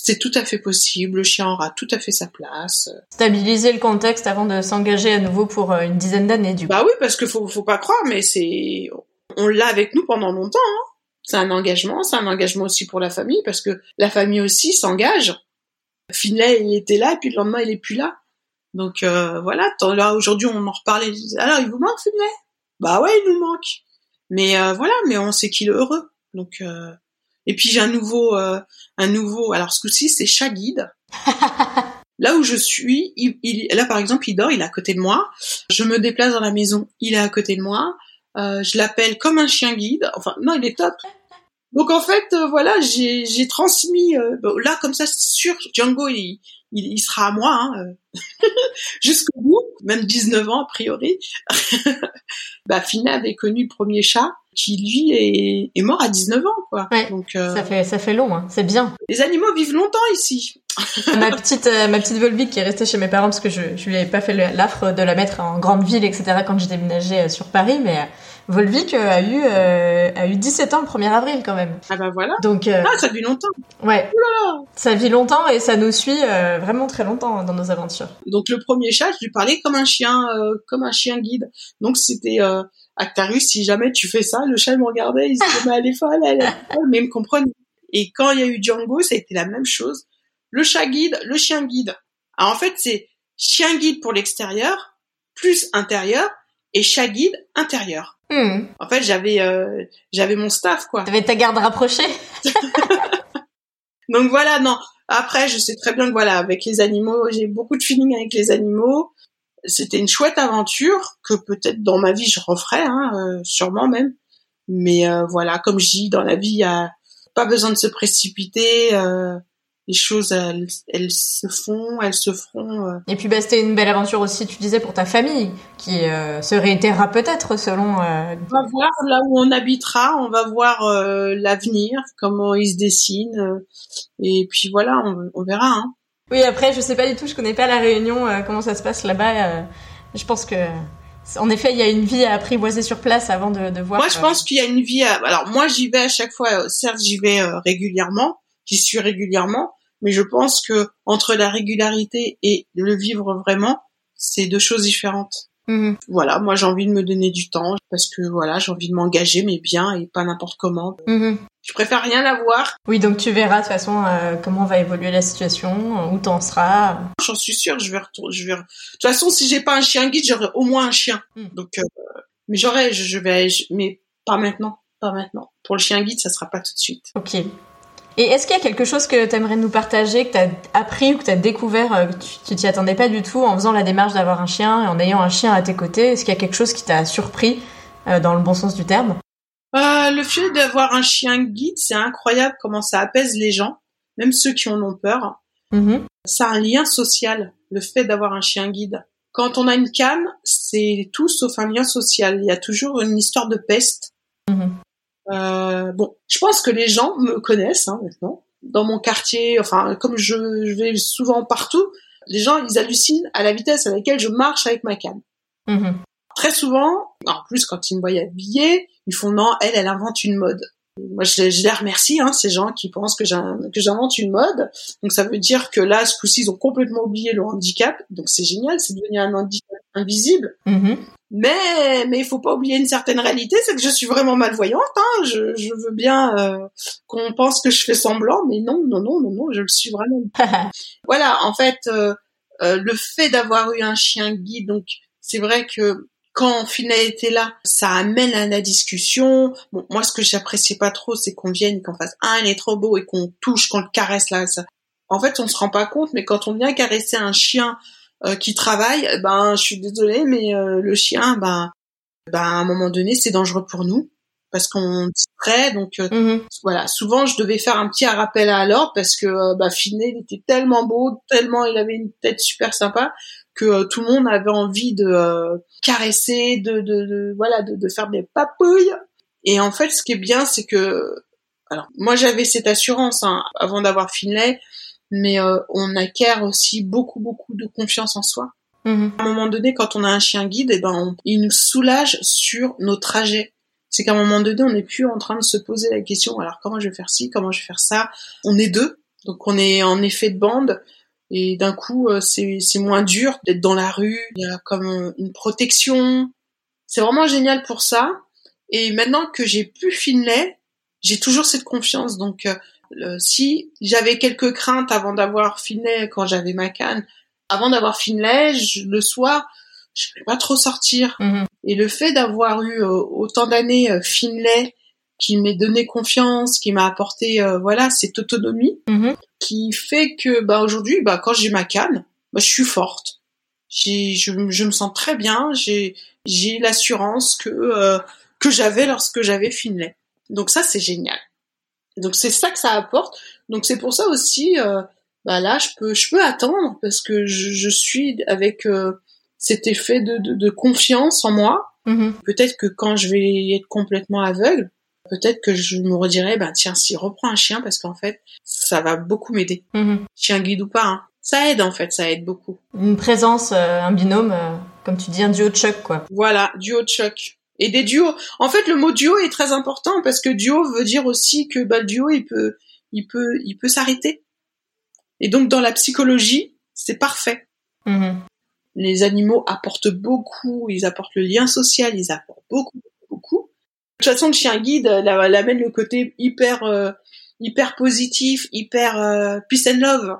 c'est tout à fait possible, le chien aura tout à fait sa place. Stabiliser le contexte avant de s'engager à nouveau pour euh, une dizaine d'années, du coup. Bah oui, parce que faut, faut pas croire, mais c'est, on l'a avec nous pendant longtemps. Hein. C'est un engagement, c'est un engagement aussi pour la famille, parce que la famille aussi s'engage. Finlay, il était là, et puis le lendemain, il est plus là. Donc euh, voilà, là aujourd'hui, on en reparlait. Alors, il vous manque Finlay? Bah ouais, il nous manque. Mais euh, voilà, mais on sait qu'il est heureux. Donc et puis j'ai un nouveau, euh, un nouveau. Alors ce coup-ci, c'est chat guide. là où je suis, il, là par exemple, il dort, il est à côté de moi. Je me déplace dans la maison, il est à côté de moi. Euh, je l'appelle comme un chien guide. Enfin, non, il est top. Donc en fait, euh, voilà, j'ai, transmis. là, comme ça, c'est sûr, Django, il, il, sera à moi hein, jusqu'au bout, même 19 ans a priori. bah, Fina avait connu le premier chat qui lui est, est mort à 19 ans quoi. Donc euh, ça fait ça fait long hein. c'est bien. Les animaux vivent longtemps ici. ma petite euh, ma petite Volvic qui est restée chez mes parents parce que je je lui avais pas fait l'affre de la mettre en grande ville etc quand j'ai déménagé euh, sur Paris mais Volvic a eu a eu 17 ans le 1er avril quand même. Ah bah voilà. Donc ah ça vit longtemps. Ouais. Ça vit longtemps et ça nous suit vraiment très longtemps dans nos aventures. Donc le premier chat, je lui parlais comme un chien comme un chien guide. Donc c'était Actarus, si jamais tu fais ça, le chat me regardait, il se disait, mais elle est folle, elle est folle, mais il me comprenait. Et quand il y a eu Django, ça a été la même chose. Le chat guide, le chien guide. Alors en fait, c'est chien guide pour l'extérieur, plus intérieur, et chat guide intérieur. Hmm. En fait, j'avais euh, j'avais mon staff quoi. T'avais ta garde rapprochée Donc voilà, non. Après, je sais très bien que voilà, avec les animaux, j'ai beaucoup de feeling avec les animaux. C'était une chouette aventure que peut-être dans ma vie je referai, hein, euh, sûrement même. Mais euh, voilà, comme je dis, dans la vie, il a pas besoin de se précipiter. euh, les choses, elles, elles se font, elles se feront. euh. Et puis bah, c'était une belle aventure aussi, tu disais, pour ta famille, qui euh, se réitérera peut-être selon... euh, On va voir là où on habitera, on va voir euh, l'avenir, comment il se dessine. euh, et puis voilà, on, on verra. Hein. Oui, après, je sais pas du tout, je connais pas la Réunion, euh, comment ça se passe là-bas. euh, je pense que, en effet, il y a une vie à apprivoiser sur place avant de, de voir. Moi, je euh, pense qu'il y a une vie. À... Alors moi, j'y vais à chaque fois. euh, Certes, j'y vais euh, régulièrement, j'y suis régulièrement, mais je pense que entre la régularité et le vivre vraiment, c'est deux choses différentes. Mhm. Voilà, moi j'ai envie de me donner du temps parce que voilà, j'ai envie de m'engager, mais bien et pas n'importe comment. Mhm. Je préfère rien avoir. Oui, donc tu verras de toute façon euh, comment va évoluer la situation, où t'en seras. J'en suis sûre, je vais retourner. Je vais. De toute façon, si j'ai pas un chien guide, j'aurai au moins un chien. Mm. Donc, euh, mais j'aurai, je, je vais, je- mais pas maintenant, pas maintenant. Pour le chien guide, ça sera pas tout de suite. Ok. Et est-ce qu'il y a quelque chose que tu aimerais nous partager, que tu as appris ou que tu as découvert, euh, que tu- t'y attendais pas du tout en faisant la démarche d'avoir un chien et en ayant un chien à tes côtés? Est-ce qu'il y a quelque chose qui t'a surpris euh, dans le bon sens du terme? Euh, le fait d'avoir un chien guide, c'est incroyable comment ça apaise les gens, même ceux qui en ont peur. Mhm. Ça a un lien social, le fait d'avoir un chien guide. Quand on a une canne, c'est tout sauf un lien social. Il y a toujours une histoire de peste. Mhm. Euh, bon, je pense que les gens me connaissent hein, maintenant. Dans mon quartier, enfin, comme je, je vais souvent partout, les gens, ils hallucinent à la vitesse à laquelle je marche avec ma canne. Mhm. Très souvent, en plus, quand ils me voient habillée, ils font non, elle, elle invente une mode. Moi, je, les- je les remercie, hein, ces gens qui pensent que j'in- que j'invente une mode. Donc, ça veut dire que là, ce coup-ci, ils ont complètement oublié le handicap. Donc, c'est génial, c'est devenu un handicap invisible. Mhm. Mais, mais il faut pas oublier une certaine réalité, c'est que je suis vraiment malvoyante. Hein. Je, je veux bien euh, qu'on pense que je fais semblant, mais non, non, non, non, non, je le suis vraiment. Voilà, en fait, euh, euh, le fait d'avoir eu un chien guide, donc c'est vrai que quand Finet était là, ça amène à la discussion. Bon, moi, ce que j'appréciais pas trop, c'est qu'on vienne, qu'on fasse ah, il est trop beau et qu'on touche, qu'on le caresse là. Ça... En fait, on se rend pas compte, mais quand on vient caresser un chien euh, qui travaille, eh ben, je suis désolée, mais euh, le chien, ben, ben, à un moment donné, c'est dangereux pour nous parce qu'on distrait. Donc euh, Mhm. voilà, souvent je devais faire un petit rappel à l'ordre parce que euh, bah, Finet, il était tellement beau, tellement il avait une tête super sympa que euh, tout le monde avait envie de euh, caresser, de, de, de- voilà, de, de faire des papouilles. Et en fait, ce qui est bien, c'est que alors moi j'avais cette assurance hein, avant d'avoir Finlay, mais euh, on acquiert aussi beaucoup beaucoup de confiance en soi. Mhm. À un moment donné, quand on a un chien guide, eh ben, on- il nous soulage sur nos trajets. C'est qu'à un moment donné, on n'est plus en train de se poser la question, alors comment je vais faire ci, comment je vais faire ça? On est deux, donc on est en effet de bande, et d'un coup, euh, c'est moins dur d'être dans la rue, il y a comme euh, une protection. C'est vraiment génial pour ça. Et maintenant que j'ai plus Finlay, j'ai toujours cette confiance. Donc, euh, si j'avais quelques craintes avant d'avoir Finlay quand j'avais ma canne, avant d'avoir Finlay, je- le soir, je ne pas trop sortir. Mhm. Et le fait d'avoir eu euh, autant d'années euh, Finlay, qui m'ait donné confiance, qui m'a apporté voilà cette autonomie, Mhm. Qui fait que bah aujourd'hui, bah quand j'ai ma canne, bah je suis forte. J'ai, je, je me sens très bien. J'ai, j'ai l'assurance que euh, que j'avais lorsque j'avais Finlay. Donc ça c'est génial. Donc c'est ça que ça apporte. Donc c'est pour ça aussi, euh, bah là je peux je peux attendre parce que je, je suis avec euh, cet effet de, de, de confiance en moi. Mhm. Peut-être que quand je vais être complètement aveugle, peut-être que je me redirai, bah tiens, si reprends un chien parce qu'en fait ça va beaucoup m'aider. Mhm. Chien guide ou pas, hein. ça aide en fait, ça aide beaucoup. Une présence, euh, un binôme, euh, comme tu dis, un duo de choc, quoi. Voilà, duo de choc. Et des duos. En fait, le mot duo est très important parce que duo veut dire aussi que bah, le duo, il peut, il peut, il peut s'arrêter. Et donc, dans la psychologie, c'est parfait. Mhm. Les animaux apportent beaucoup, ils apportent le lien social, ils apportent beaucoup. De toute façon, le chien guide, elle amène le côté hyper, euh, hyper positif, hyper euh, peace and love.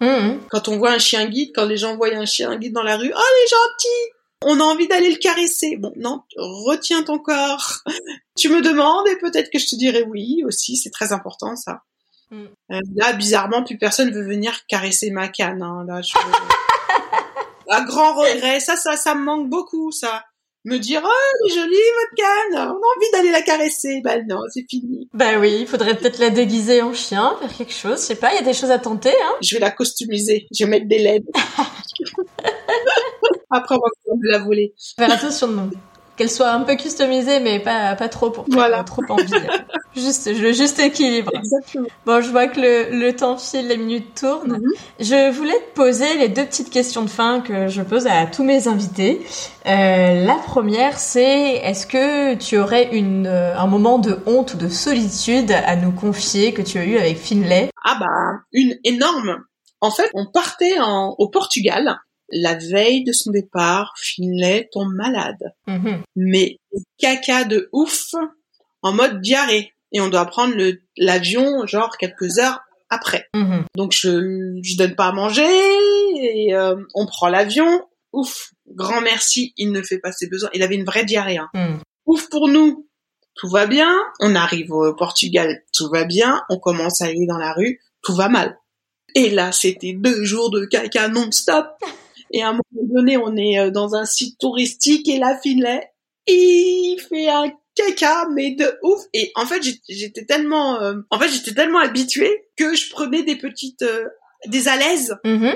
Mhm. Quand on voit un chien guide, quand les gens voient un chien guide dans la rue, oh, il est gentil on a envie d'aller le caresser. Bon, non, retiens ton corps. tu me demandes et peut-être que je te dirai oui aussi. C'est très important ça. Mm. Euh, là, bizarrement, plus personne veut venir caresser ma canne. Hein. Là, je... à grand regret. Ça, ça, ça me manque beaucoup, ça. Me dire, oh, elle est jolie, votre canne. On a envie d'aller la caresser. Ben non, c'est fini. Bah oui, il faudrait peut-être la déguiser en chien, faire quelque chose. Je sais pas, il y a des choses à tenter, hein. Je vais la costumiser. Je vais mettre des LED. Après, on va la voler. Faire attention de nous. Qu'elle soit un peu customisée, mais pas, pas trop pour Voilà. trop envie. juste, le juste équilibre. Exactement. Bon, je vois que le, le temps file, les minutes tournent. Mhm. Je voulais te poser les deux petites questions de fin que je pose à tous mes invités. Euh, la première, c'est est-ce que tu aurais une, euh, un moment de honte ou de solitude à nous confier que tu as eu avec Finlay? Ah bah, une énorme. En fait, on partait en, au Portugal. La veille de son départ, Finlay tombe malade. Mhm. Mais caca de ouf, en mode diarrhée. Et on doit prendre l'avion genre quelques heures après. Mhm. Donc je je donne pas à manger et euh, on prend l'avion. Ouf, grand merci, il ne fait pas ses besoins. Il avait une vraie diarrhée. hein. Mhm. Ouf pour nous, tout va bien. On arrive au Portugal, tout va bien. On commence à aller dans la rue, tout va mal. Et là, c'était deux jours de caca non-stop. Et à un moment donné, on est euh, dans un site touristique et là, Finlay, il fait un caca, mais de ouf. Et en fait, j'étais tellement, euh, en fait, j'étais tellement habituée que je prenais des petites, euh, des alaises Mhm.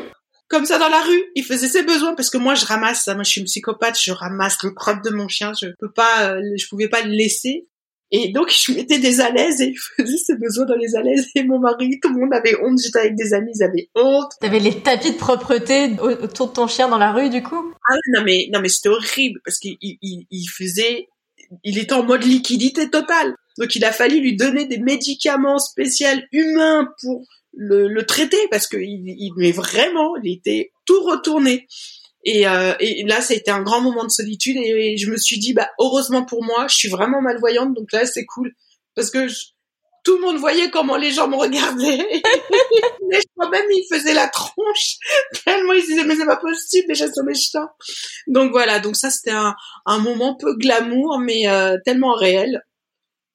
comme ça dans la rue. Il faisait ses besoins parce que moi je ramasse, moi je suis une psychopathe, je ramasse le crotte de mon chien, je peux pas, euh, je pouvais pas le laisser. Et donc je mettais des alaises et il faisait ses besoins dans les alaises et mon mari, tout le monde avait honte. J'étais avec des amis, ils avaient honte. T'avais les tapis de propreté au- autour de ton chien dans la rue, du coup? Ah non mais non mais c'était horrible parce qu'il il, il- il faisait, il était en mode liquidité totale. Donc il a fallu lui donner des médicaments spéciaux humains pour le, le traiter parce que il, il mais vraiment il était tout retourné. Et, euh, et là, ça a été un grand moment de solitude et, je me suis dit, bah heureusement pour moi, je suis vraiment malvoyante, donc là c'est cool parce que je- tout le monde voyait comment les gens me regardaient. Mais je crois même ils faisaient la tronche tellement ils disaient mais c'est pas possible déjà sur mes chiens. Donc voilà, donc ça c'était un, un moment peu glamour mais euh, tellement réel.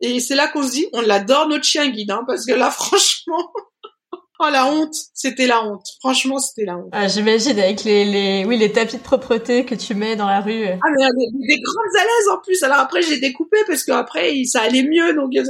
Et c'est là qu'on se dit, on l'adore notre chien guide, hein, parce que là franchement, oh la honte, c'était la honte. Franchement, c'était la honte. ah, J'imagine avec les, les, oui, les tapis de propreté que tu mets dans la rue. Ah mais euh, des, des grandes alaises en plus. Alors après j'ai découpé parce que après ça allait mieux donc. euh,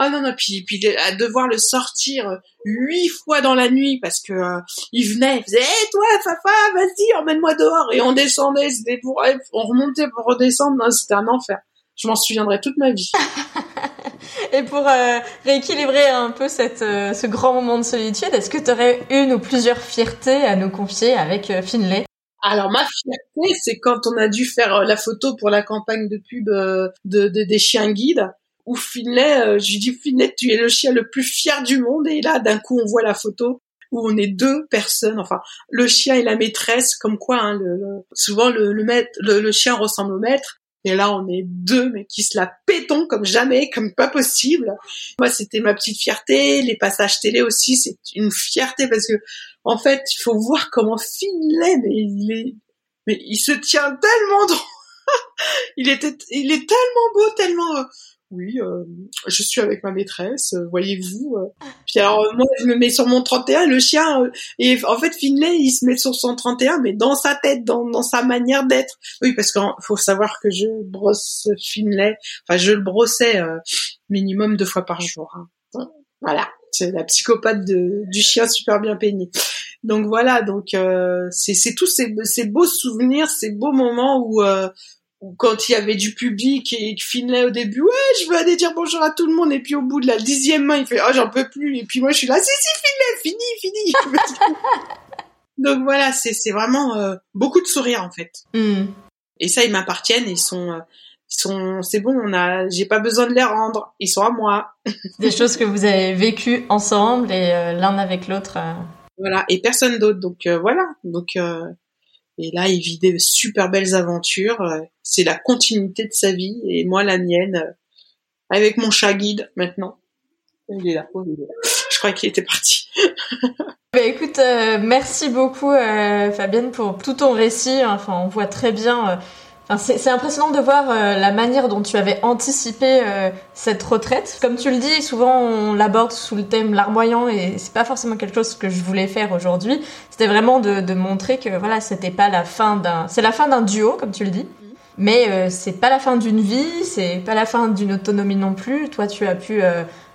Ah non non puis puis de- à devoir le sortir euh, huit fois dans la nuit parce que euh, il venait, il faisait hey, toi Fafa vas-y emmène-moi dehors et on descendait c'était pour on remontait pour redescendre non, c'était un enfer. Je m'en souviendrai toute ma vie. Et pour euh, rééquilibrer un peu cette, euh, ce grand moment de solitude, est-ce que tu aurais une ou plusieurs fiertés à nous confier avec euh, Finlay? Alors ma fierté, c'est quand on a dû faire euh, la photo pour la campagne de pub euh, de, de- des chiens guides. Où Finlay, je lui dis Finlay, tu es le chien le plus fier du monde. Et là, d'un coup, on voit la photo où on est deux personnes. Enfin, le chien et la maîtresse, comme quoi, hein, le, le- souvent le, le maître, le, le chien ressemble au maître. Et là, on est deux, mais qui se la pétons comme jamais, comme pas possible. Moi, c'était ma petite fierté. Les passages télé aussi, c'est une fierté parce que, en fait, il faut voir comment Finlay, mais il est, mais il se tient tellement droit. il était, il est tellement beau, tellement, euh, oui, euh, je suis avec ma maîtresse, euh, voyez-vous. euh. Alors, euh, moi, je me mets sur mon 31, le chien, euh, et en fait, Finlay, il se met sur son 31, mais dans sa tête, dans, dans sa manière d'être. Oui, parce qu'il faut savoir que je brosse Finlay, enfin, je le brossais euh, minimum deux fois par jour. hein. Voilà, c'est la psychopathe de, du chien super bien peigné. Donc voilà, donc c'est c'est tous ces, ces beaux souvenirs, ces beaux moments où, où quand il y avait du public et que Finlay au début, ouais, je veux aller dire bonjour à tout le monde, et puis au bout de la dixième main, il fait, oh, j'en peux plus, et puis moi je suis là, si, si, Finlay, fini, fini. donc voilà, c'est c'est vraiment euh, beaucoup de sourires en fait. Hmm. Et ça, ils m'appartiennent, ils sont, euh, ils sont, c'est bon, on a, j'ai pas besoin de les rendre, ils sont à moi. Des choses que vous avez vécues ensemble et euh, l'un avec l'autre. euh. Voilà, et personne d'autre. Donc euh, voilà. Donc euh, et là, il vit des super belles aventures. euh, c'est la continuité de sa vie et moi la mienne euh, avec mon chat guide maintenant. Il est là. oh, il est là. Je crois qu'il était parti. Bah écoute, euh, merci beaucoup euh, Fabienne pour tout ton récit. Enfin, on voit très bien. Euh, enfin, c'est impressionnant de voir la manière dont tu avais anticipé cette retraite. Comme tu le dis, souvent on l'aborde sous le thème larmoyant et c'est pas forcément quelque chose que je voulais faire aujourd'hui. C'était vraiment de, de, montrer que voilà, c'était pas la fin d'un, c'est la fin d'un duo, comme tu le dis. Mais c'est pas la fin d'une vie, c'est pas la fin d'une autonomie non plus. Toi, tu as pu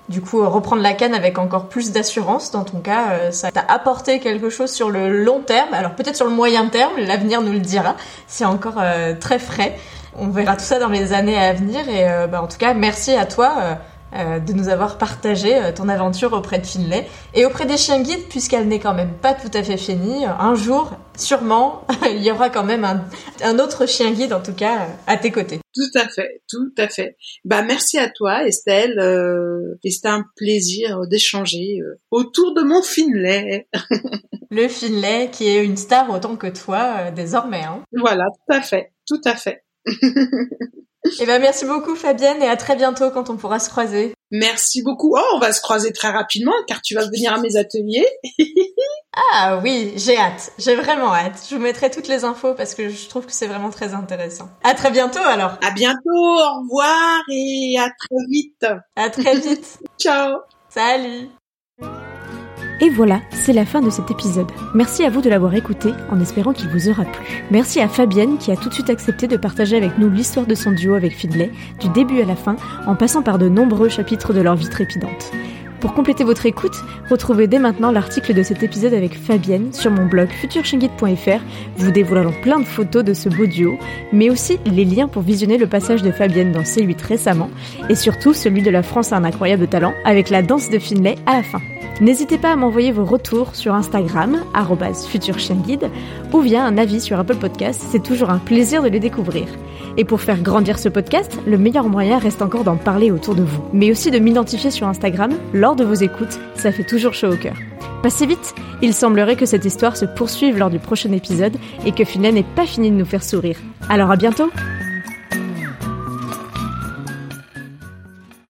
du coup euh, reprendre la canne avec encore plus d'assurance dans ton cas euh, ça t'a apporté quelque chose sur le long terme. Alors peut-être sur le moyen terme l'avenir nous le dira c'est encore euh, très frais. On verra tout ça dans les années à venir et bah, en tout cas merci à toi euh, de nous avoir partagé euh, ton aventure auprès de Finlay et auprès des chiens guides puisqu'elle n'est quand même pas tout à fait finie. Un jour, sûrement, il y aura quand même un, autre chien guide en tout cas à tes côtés. Tout à fait, tout à fait. Bah merci à toi Estelle euh, et c'était un plaisir d'échanger autour de mon Finlay. Le Finlay qui est une star autant que toi désormais. Hein. Voilà, tout à fait, tout à fait. Eh ben, merci beaucoup Fabienne et à très bientôt quand on pourra se croiser. Merci beaucoup. Oh, on va se croiser très rapidement car tu vas venir à mes ateliers. ah oui, j'ai hâte. J'ai vraiment hâte. Je vous mettrai toutes les infos parce que je trouve que c'est vraiment très intéressant. À très bientôt alors. À bientôt. Au revoir et à très vite. À très vite. Ciao. Salut. Et voilà, c'est la fin de cet épisode. Merci à vous de l'avoir écouté en espérant qu'il vous aura plu. Merci à Fabienne qui a tout de suite accepté de partager avec nous l'histoire de son duo avec Fidley, du début à la fin, en passant par de nombreux chapitres de leur vie trépidante. Pour compléter votre écoute, retrouvez dès maintenant l'article de cet épisode avec Fabienne sur mon blog futurshingit.fr, vous dévoilant plein de photos de ce beau duo, mais aussi les liens pour visionner le passage de Fabienne dans C8 récemment, et surtout celui de La France a un incroyable talent avec la danse de Finlay à la fin. N'hésitez pas à m'envoyer vos retours sur Instagram, futurchienguide, ou via un avis sur Apple Podcast, c'est toujours un plaisir de les découvrir. Et pour faire grandir ce podcast, le meilleur moyen reste encore d'en parler autour de vous, mais aussi de m'identifier sur Instagram lors de vos écoutes, ça fait toujours chaud au cœur. Passez vite, il semblerait que cette histoire se poursuive lors du prochain épisode et que Finlay n'est pas fini de nous faire sourire. Alors à bientôt